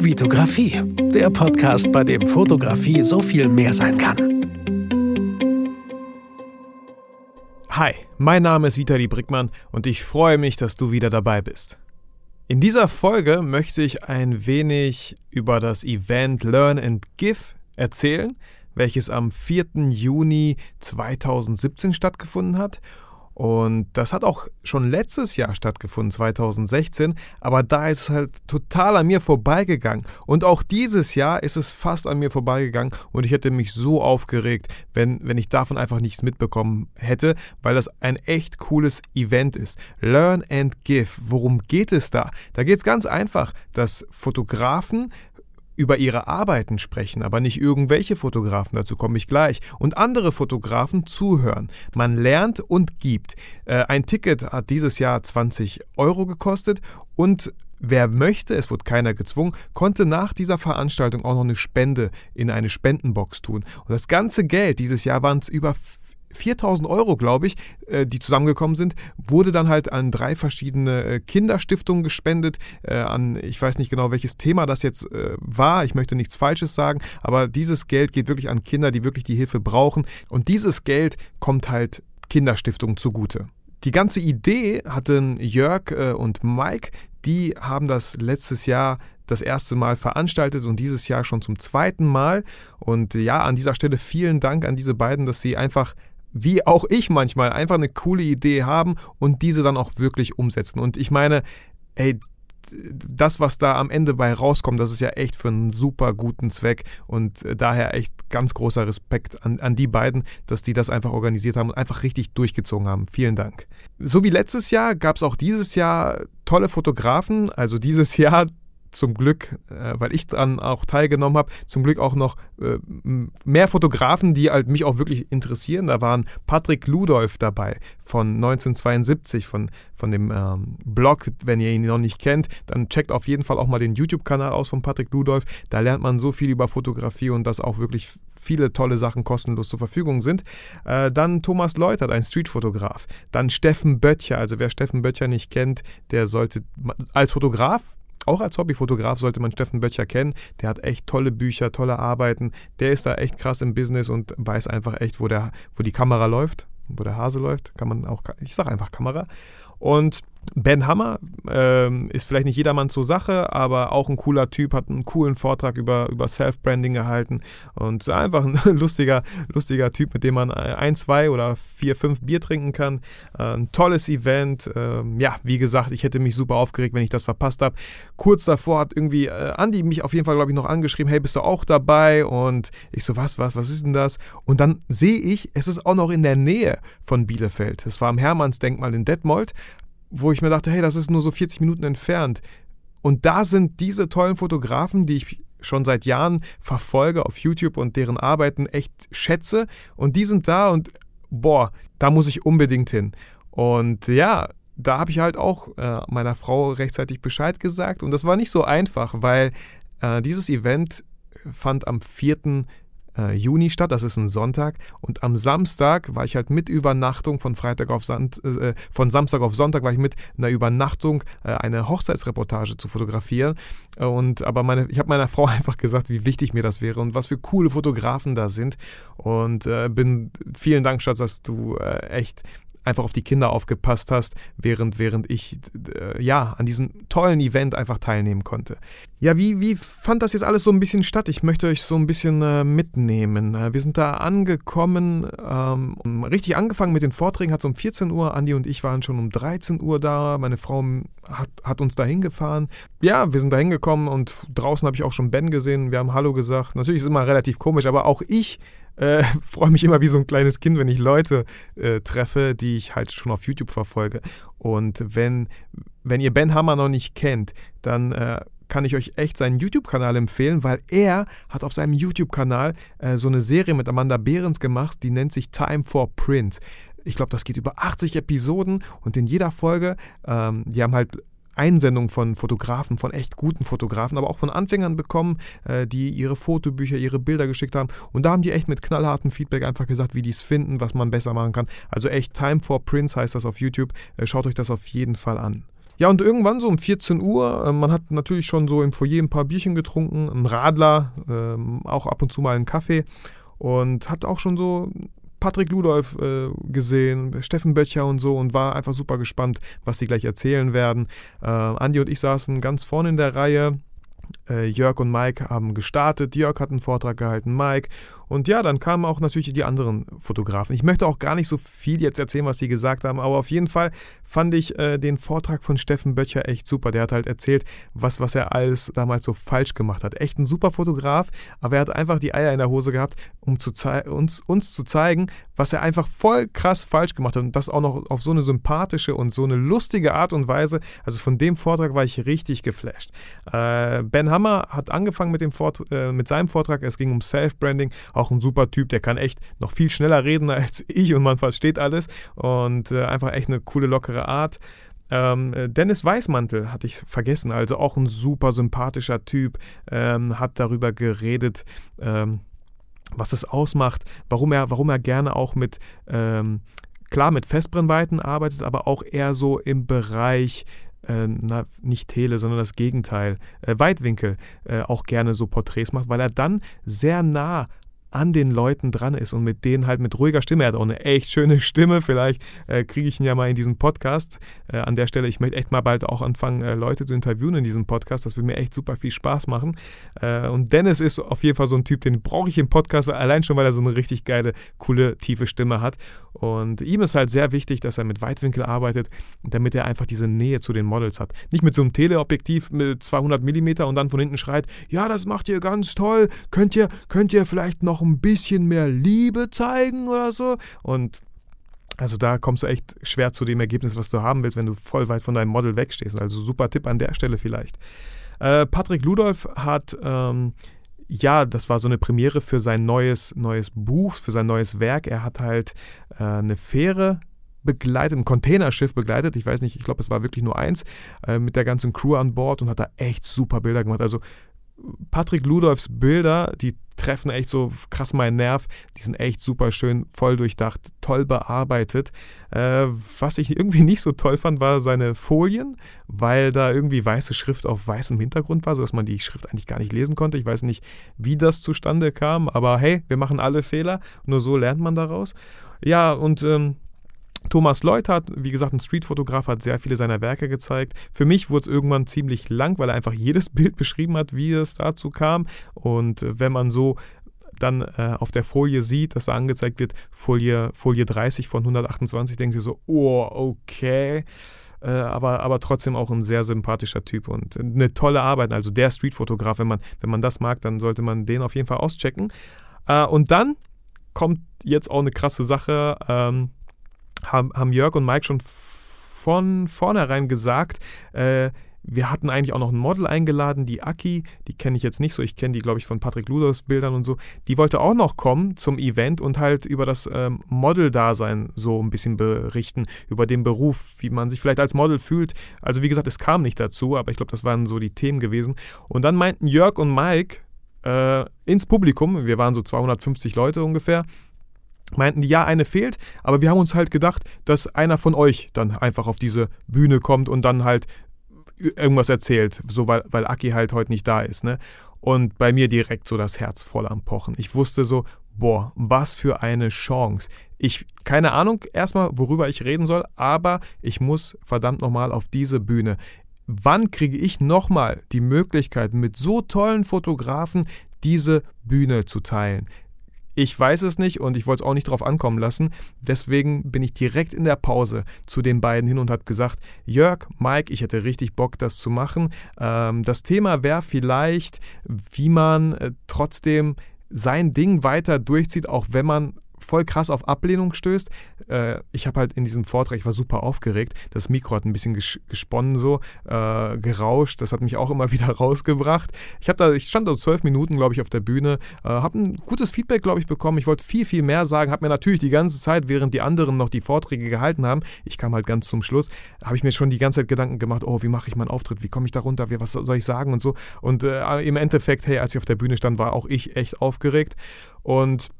Vitografie, der Podcast, bei dem Fotografie so viel mehr sein kann. Hi, mein Name ist Vitali Brickmann und ich freue mich, dass du wieder dabei bist. In dieser Folge möchte ich ein wenig über das Event Learn and Give erzählen, welches am 4. Juni 2017 stattgefunden hat und das hat auch schon letztes Jahr stattgefunden, 2016, aber da ist es halt total an mir vorbeigegangen. Und auch dieses Jahr ist es fast an mir vorbeigegangen und ich hätte mich so aufgeregt, wenn, wenn ich davon einfach nichts mitbekommen hätte, weil das ein echt cooles Event ist. Learn and Give. Worum geht es da? Da geht es ganz einfach, dass Fotografen über ihre Arbeiten sprechen, aber nicht irgendwelche Fotografen, dazu komme ich gleich, und andere Fotografen zuhören. Man lernt und gibt. Äh, ein Ticket hat dieses Jahr 20 Euro gekostet und Wer möchte, es wurde keiner gezwungen, konnte nach dieser Veranstaltung auch noch eine Spende in eine Spendenbox tun. Und das ganze Geld, dieses Jahr waren es über 4000 Euro, glaube ich, äh, die zusammengekommen sind, wurde dann halt an drei verschiedene äh, Kinderstiftungen gespendet, äh, an, ich weiß nicht genau, welches Thema das jetzt war, ich möchte nichts Falsches sagen, aber dieses Geld geht wirklich an Kinder, die wirklich die Hilfe brauchen und dieses Geld kommt halt Kinderstiftungen zugute. Die ganze Idee hatten Jörg und Mike, die haben das letztes Jahr das erste Mal veranstaltet und dieses Jahr schon zum zweiten Mal. Und ja, an dieser Stelle vielen Dank an diese beiden, dass sie einfach wie auch ich manchmal, einfach eine coole Idee haben und diese dann auch wirklich umsetzen. Und ich meine, ey, das, was da am Ende bei rauskommt, das ist ja echt für einen super guten Zweck und äh, daher echt ganz großer Respekt an, an die beiden, dass die das einfach organisiert haben und einfach richtig durchgezogen haben. Vielen Dank. So wie letztes Jahr gab es auch dieses Jahr tolle Fotografen. Also dieses Jahr zum Glück, äh, weil ich dann auch teilgenommen habe, zum Glück auch noch äh, mehr Fotografen, die halt mich auch wirklich interessieren. Da waren Patrick Ludolf dabei von 1972, von, von dem ähm, Blog. Wenn ihr ihn noch nicht kennt, dann checkt auf jeden Fall auch mal den YouTube-Kanal aus von Patrick Ludolf. Da lernt man so viel über Fotografie und dass auch wirklich viele tolle Sachen kostenlos zur Verfügung sind. Äh, dann Thomas Leutert, ein Streetfotograf. Dann Steffen Böttcher. Also wer Steffen Böttcher nicht kennt, der sollte als Fotograf auch als Hobbyfotograf sollte man Steffen Böttcher kennen. Der hat echt tolle Bücher, tolle Arbeiten. Der ist da echt krass im Business und weiß einfach echt, wo, der, wo die Kamera läuft, wo der Hase läuft. Kann man auch, ich sage einfach Kamera. Und Ben Hammer ähm, ist vielleicht nicht jedermann zur Sache, aber auch ein cooler Typ, hat einen coolen Vortrag über, über Self-Branding gehalten und einfach ein lustiger, lustiger Typ, mit dem man ein, zwei oder vier, fünf Bier trinken kann. Äh, ein tolles Event. Ähm, ja, wie gesagt, ich hätte mich super aufgeregt, wenn ich das verpasst habe. Kurz davor hat irgendwie äh, Andi mich auf jeden Fall, glaube ich, noch angeschrieben, hey, bist du auch dabei? Und ich so, was, was, was ist denn das? Und dann sehe ich, es ist auch noch in der Nähe von Bielefeld. Es war am Hermannsdenkmal in Detmold wo ich mir dachte, hey, das ist nur so 40 Minuten entfernt. Und da sind diese tollen Fotografen, die ich schon seit Jahren verfolge auf YouTube und deren Arbeiten echt schätze. Und die sind da und boah, da muss ich unbedingt hin. Und ja, da habe ich halt auch äh, meiner Frau rechtzeitig Bescheid gesagt. Und das war nicht so einfach, weil äh, dieses Event fand am 4 äh, Juni statt, das ist ein Sonntag. Und am Samstag war ich halt mit Übernachtung von Freitag auf Sand, äh, von Samstag auf Sonntag war ich mit einer Übernachtung äh, eine Hochzeitsreportage zu fotografieren. Und aber meine, ich habe meiner Frau einfach gesagt, wie wichtig mir das wäre und was für coole Fotografen da sind. Und äh, bin vielen Dank, Schatz, dass du äh, echt einfach auf die Kinder aufgepasst hast, während, während ich äh, ja an diesem tollen Event einfach teilnehmen konnte. Ja, wie, wie fand das jetzt alles so ein bisschen statt? Ich möchte euch so ein bisschen äh, mitnehmen. Äh, wir sind da angekommen, ähm, richtig angefangen mit den Vorträgen, hat es um 14 Uhr, Andi und ich waren schon um 13 Uhr da, meine Frau hat, hat uns da hingefahren. Ja, wir sind da hingekommen und draußen habe ich auch schon Ben gesehen, wir haben Hallo gesagt. Natürlich ist es immer relativ komisch, aber auch ich äh, freue mich immer wie so ein kleines Kind, wenn ich Leute äh, treffe, die ich halt schon auf YouTube verfolge. Und wenn, wenn ihr Ben Hammer noch nicht kennt, dann äh, kann ich euch echt seinen YouTube-Kanal empfehlen, weil er hat auf seinem YouTube-Kanal äh, so eine Serie mit Amanda Behrens gemacht, die nennt sich Time for Print. Ich glaube, das geht über 80 Episoden und in jeder Folge, ähm, die haben halt Einsendungen von Fotografen, von echt guten Fotografen, aber auch von Anfängern bekommen, äh, die ihre Fotobücher, ihre Bilder geschickt haben. Und da haben die echt mit knallhartem Feedback einfach gesagt, wie die es finden, was man besser machen kann. Also echt Time for Prince heißt das auf YouTube. Äh, schaut euch das auf jeden Fall an. Ja, und irgendwann so um 14 Uhr, äh, man hat natürlich schon so im Foyer ein paar Bierchen getrunken, ein Radler, ähm, auch ab und zu mal einen Kaffee und hat auch schon so Patrick Ludolf äh, gesehen, Steffen Böttcher und so und war einfach super gespannt, was sie gleich erzählen werden. Äh, Andi und ich saßen ganz vorne in der Reihe. Äh, Jörg und Mike haben gestartet. Jörg hat einen Vortrag gehalten, Mike und ja, dann kamen auch natürlich die anderen Fotografen. Ich möchte auch gar nicht so viel jetzt erzählen, was sie gesagt haben, aber auf jeden Fall fand ich äh, den Vortrag von Steffen Böttcher echt super. Der hat halt erzählt, was, was er alles damals so falsch gemacht hat. Echt ein super Fotograf, aber er hat einfach die Eier in der Hose gehabt, um zu uns, uns zu zeigen, was er einfach voll krass falsch gemacht hat. Und das auch noch auf so eine sympathische und so eine lustige Art und Weise. Also von dem Vortrag war ich richtig geflasht. Äh, ben Hammer hat angefangen mit, dem Vort äh, mit seinem Vortrag. Es ging um Self-Branding auch ein super Typ, der kann echt noch viel schneller reden als ich und man versteht alles und äh, einfach echt eine coole, lockere Art. Ähm, äh, Dennis Weißmantel hatte ich vergessen, also auch ein super sympathischer Typ, ähm, hat darüber geredet, ähm, was es ausmacht, warum er, warum er gerne auch mit, ähm, klar mit Festbrennweiten arbeitet, aber auch eher so im Bereich äh, na, nicht Tele, sondern das Gegenteil, äh, Weitwinkel äh, auch gerne so Porträts macht, weil er dann sehr nah an den Leuten dran ist und mit denen halt mit ruhiger Stimme, er hat auch eine echt schöne Stimme, vielleicht äh, kriege ich ihn ja mal in diesen Podcast. Äh, an der Stelle, ich möchte echt mal bald auch anfangen, äh, Leute zu interviewen in diesem Podcast, das würde mir echt super viel Spaß machen. Äh, und Dennis ist auf jeden Fall so ein Typ, den brauche ich im Podcast, allein schon, weil er so eine richtig geile, coole, tiefe Stimme hat und ihm ist halt sehr wichtig, dass er mit Weitwinkel arbeitet, damit er einfach diese Nähe zu den Models hat. Nicht mit so einem Teleobjektiv mit 200 mm und dann von hinten schreit, ja, das macht ihr ganz toll, könnt ihr, könnt ihr vielleicht noch ein bisschen mehr Liebe zeigen oder so? Und also da kommst du echt schwer zu dem Ergebnis, was du haben willst, wenn du voll weit von deinem Model wegstehst. Also super Tipp an der Stelle vielleicht. Äh, Patrick Ludolf hat ähm, ja, das war so eine Premiere für sein neues, neues Buch, für sein neues Werk. Er hat halt äh, eine Fähre begleitet, ein Containerschiff begleitet. Ich weiß nicht, ich glaube, es war wirklich nur eins, äh, mit der ganzen Crew an Bord und hat da echt super Bilder gemacht. Also Patrick Ludolfs Bilder, die treffen echt so krass meinen Nerv. Die sind echt super schön, voll durchdacht, toll bearbeitet. Äh, was ich irgendwie nicht so toll fand, war seine Folien, weil da irgendwie weiße Schrift auf weißem Hintergrund war, sodass man die Schrift eigentlich gar nicht lesen konnte. Ich weiß nicht, wie das zustande kam, aber hey, wir machen alle Fehler. Nur so lernt man daraus. Ja, und ähm, Thomas hat, wie gesagt, ein Streetfotograf, hat sehr viele seiner Werke gezeigt. Für mich wurde es irgendwann ziemlich lang, weil er einfach jedes Bild beschrieben hat, wie es dazu kam. Und äh, wenn man so dann äh, auf der Folie sieht, dass da angezeigt wird, Folie, Folie 30 von 128, denken sie so, oh, okay. Äh, aber, aber trotzdem auch ein sehr sympathischer Typ und eine tolle Arbeit. Also der Streetfotograf, wenn man, wenn man das mag, dann sollte man den auf jeden Fall auschecken. Äh, und dann kommt jetzt auch eine krasse Sache. Ähm, haben, haben Jörg und Mike schon von vornherein gesagt, äh, wir hatten eigentlich auch noch ein Model eingeladen, die Aki, die kenne ich jetzt nicht so, ich kenne die, glaube ich, von Patrick Ludos Bildern und so. Die wollte auch noch kommen zum Event und halt über das ähm, Model-Dasein so ein bisschen berichten, über den Beruf, wie man sich vielleicht als Model fühlt. Also wie gesagt, es kam nicht dazu, aber ich glaube, das waren so die Themen gewesen. Und dann meinten Jörg und Mike äh, ins Publikum, wir waren so 250 Leute ungefähr, meinten die, ja, eine fehlt, aber wir haben uns halt gedacht, dass einer von euch dann einfach auf diese Bühne kommt und dann halt irgendwas erzählt, so weil, weil Aki halt heute nicht da ist, ne? Und bei mir direkt so das Herz voll am Pochen. Ich wusste so, boah, was für eine Chance. Ich, keine Ahnung erstmal, worüber ich reden soll, aber ich muss verdammt nochmal auf diese Bühne. Wann kriege ich nochmal die Möglichkeit, mit so tollen Fotografen diese Bühne zu teilen? Ich weiß es nicht und ich wollte es auch nicht drauf ankommen lassen. Deswegen bin ich direkt in der Pause zu den beiden hin und habe gesagt, Jörg, Mike, ich hätte richtig Bock, das zu machen. Ähm, das Thema wäre vielleicht, wie man äh, trotzdem sein Ding weiter durchzieht, auch wenn man voll krass auf Ablehnung stößt. Äh, ich habe halt in diesem Vortrag, ich war super aufgeregt. Das Mikro hat ein bisschen ges gesponnen, so äh, gerauscht. Das hat mich auch immer wieder rausgebracht. Ich, da, ich stand da zwölf Minuten, glaube ich, auf der Bühne, äh, habe ein gutes Feedback, glaube ich, bekommen. Ich wollte viel, viel mehr sagen. Habe mir natürlich die ganze Zeit, während die anderen noch die Vorträge gehalten haben, ich kam halt ganz zum Schluss, habe ich mir schon die ganze Zeit Gedanken gemacht, oh, wie mache ich meinen Auftritt? Wie komme ich da runter? Was soll ich sagen und so. Und äh, im Endeffekt, hey, als ich auf der Bühne stand, war auch ich echt aufgeregt. Und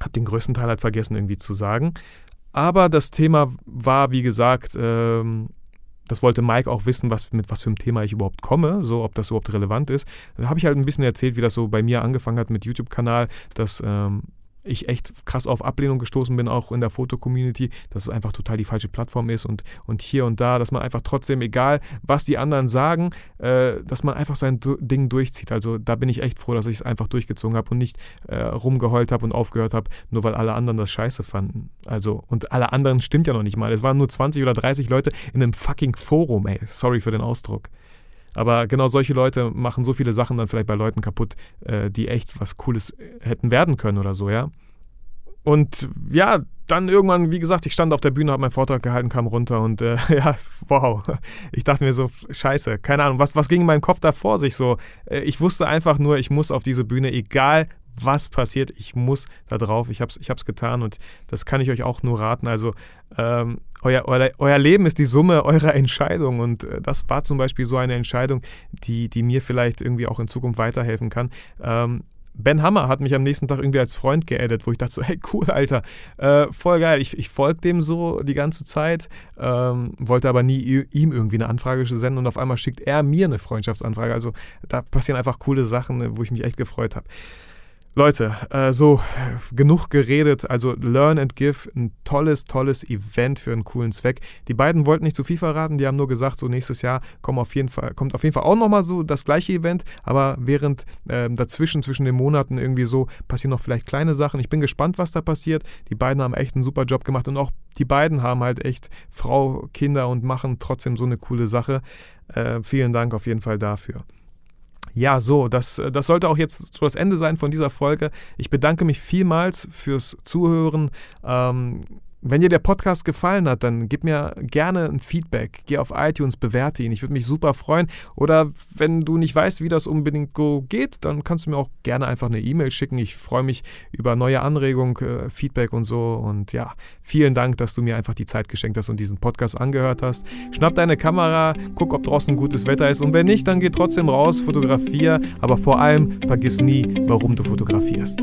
habe den größten Teil halt vergessen irgendwie zu sagen. Aber das Thema war, wie gesagt, ähm, das wollte Mike auch wissen, was, mit was für einem Thema ich überhaupt komme, so ob das überhaupt relevant ist. Da habe ich halt ein bisschen erzählt, wie das so bei mir angefangen hat mit YouTube-Kanal, dass ähm, ich echt krass auf Ablehnung gestoßen bin, auch in der Foto-Community, dass es einfach total die falsche Plattform ist und, und hier und da, dass man einfach trotzdem, egal was die anderen sagen, äh, dass man einfach sein Ding durchzieht. Also da bin ich echt froh, dass ich es einfach durchgezogen habe und nicht äh, rumgeheult habe und aufgehört habe, nur weil alle anderen das scheiße fanden. Also, und alle anderen stimmt ja noch nicht mal. Es waren nur 20 oder 30 Leute in einem fucking Forum, ey. Sorry für den Ausdruck. Aber genau solche Leute machen so viele Sachen dann vielleicht bei Leuten kaputt, äh, die echt was Cooles hätten werden können oder so, ja. Und ja, dann irgendwann, wie gesagt, ich stand auf der Bühne, habe meinen Vortrag gehalten, kam runter und äh, ja, wow. Ich dachte mir so, scheiße, keine Ahnung, was, was ging in meinem Kopf da vor sich so? Äh, ich wusste einfach nur, ich muss auf diese Bühne, egal was passiert, ich muss da drauf. Ich habe es ich getan und das kann ich euch auch nur raten. Also ähm, euer, euer, euer, Leben ist die Summe eurer Entscheidungen und äh, das war zum Beispiel so eine Entscheidung, die, die mir vielleicht irgendwie auch in Zukunft weiterhelfen kann. Ähm, Ben Hammer hat mich am nächsten Tag irgendwie als Freund geaddet, wo ich dachte so, hey cool, Alter, äh, voll geil. Ich, ich folge dem so die ganze Zeit, ähm, wollte aber nie ihm irgendwie eine Anfrage senden und auf einmal schickt er mir eine Freundschaftsanfrage. Also da passieren einfach coole Sachen, wo ich mich echt gefreut habe. Leute, äh, so genug geredet. Also Learn and Give, ein tolles, tolles Event für einen coolen Zweck. Die beiden wollten nicht zu viel verraten, die haben nur gesagt, so nächstes Jahr kommt auf jeden Fall, kommt auf jeden Fall auch nochmal so das gleiche Event, aber während äh, dazwischen, zwischen den Monaten irgendwie so passieren noch vielleicht kleine Sachen. Ich bin gespannt, was da passiert. Die beiden haben echt einen super Job gemacht und auch die beiden haben halt echt Frau, Kinder und machen trotzdem so eine coole Sache. Äh, vielen Dank auf jeden Fall dafür. Ja, so, das, das sollte auch jetzt so das Ende sein von dieser Folge. Ich bedanke mich vielmals fürs Zuhören. Ähm, wenn dir der Podcast gefallen hat, dann gib mir gerne ein Feedback. Geh auf iTunes, bewerte ihn. Ich würde mich super freuen. Oder wenn du nicht weißt, wie das unbedingt geht, dann kannst du mir auch gerne einfach eine E-Mail schicken. Ich freue mich über neue Anregungen, äh, Feedback und so. Und ja, vielen Dank, dass du mir einfach die Zeit geschenkt hast und diesen Podcast angehört hast. Schnapp deine Kamera, guck, ob draußen gutes Wetter ist. Und wenn nicht, dann geh trotzdem raus, fotografier. Aber vor allem vergiss nie, warum du fotografierst.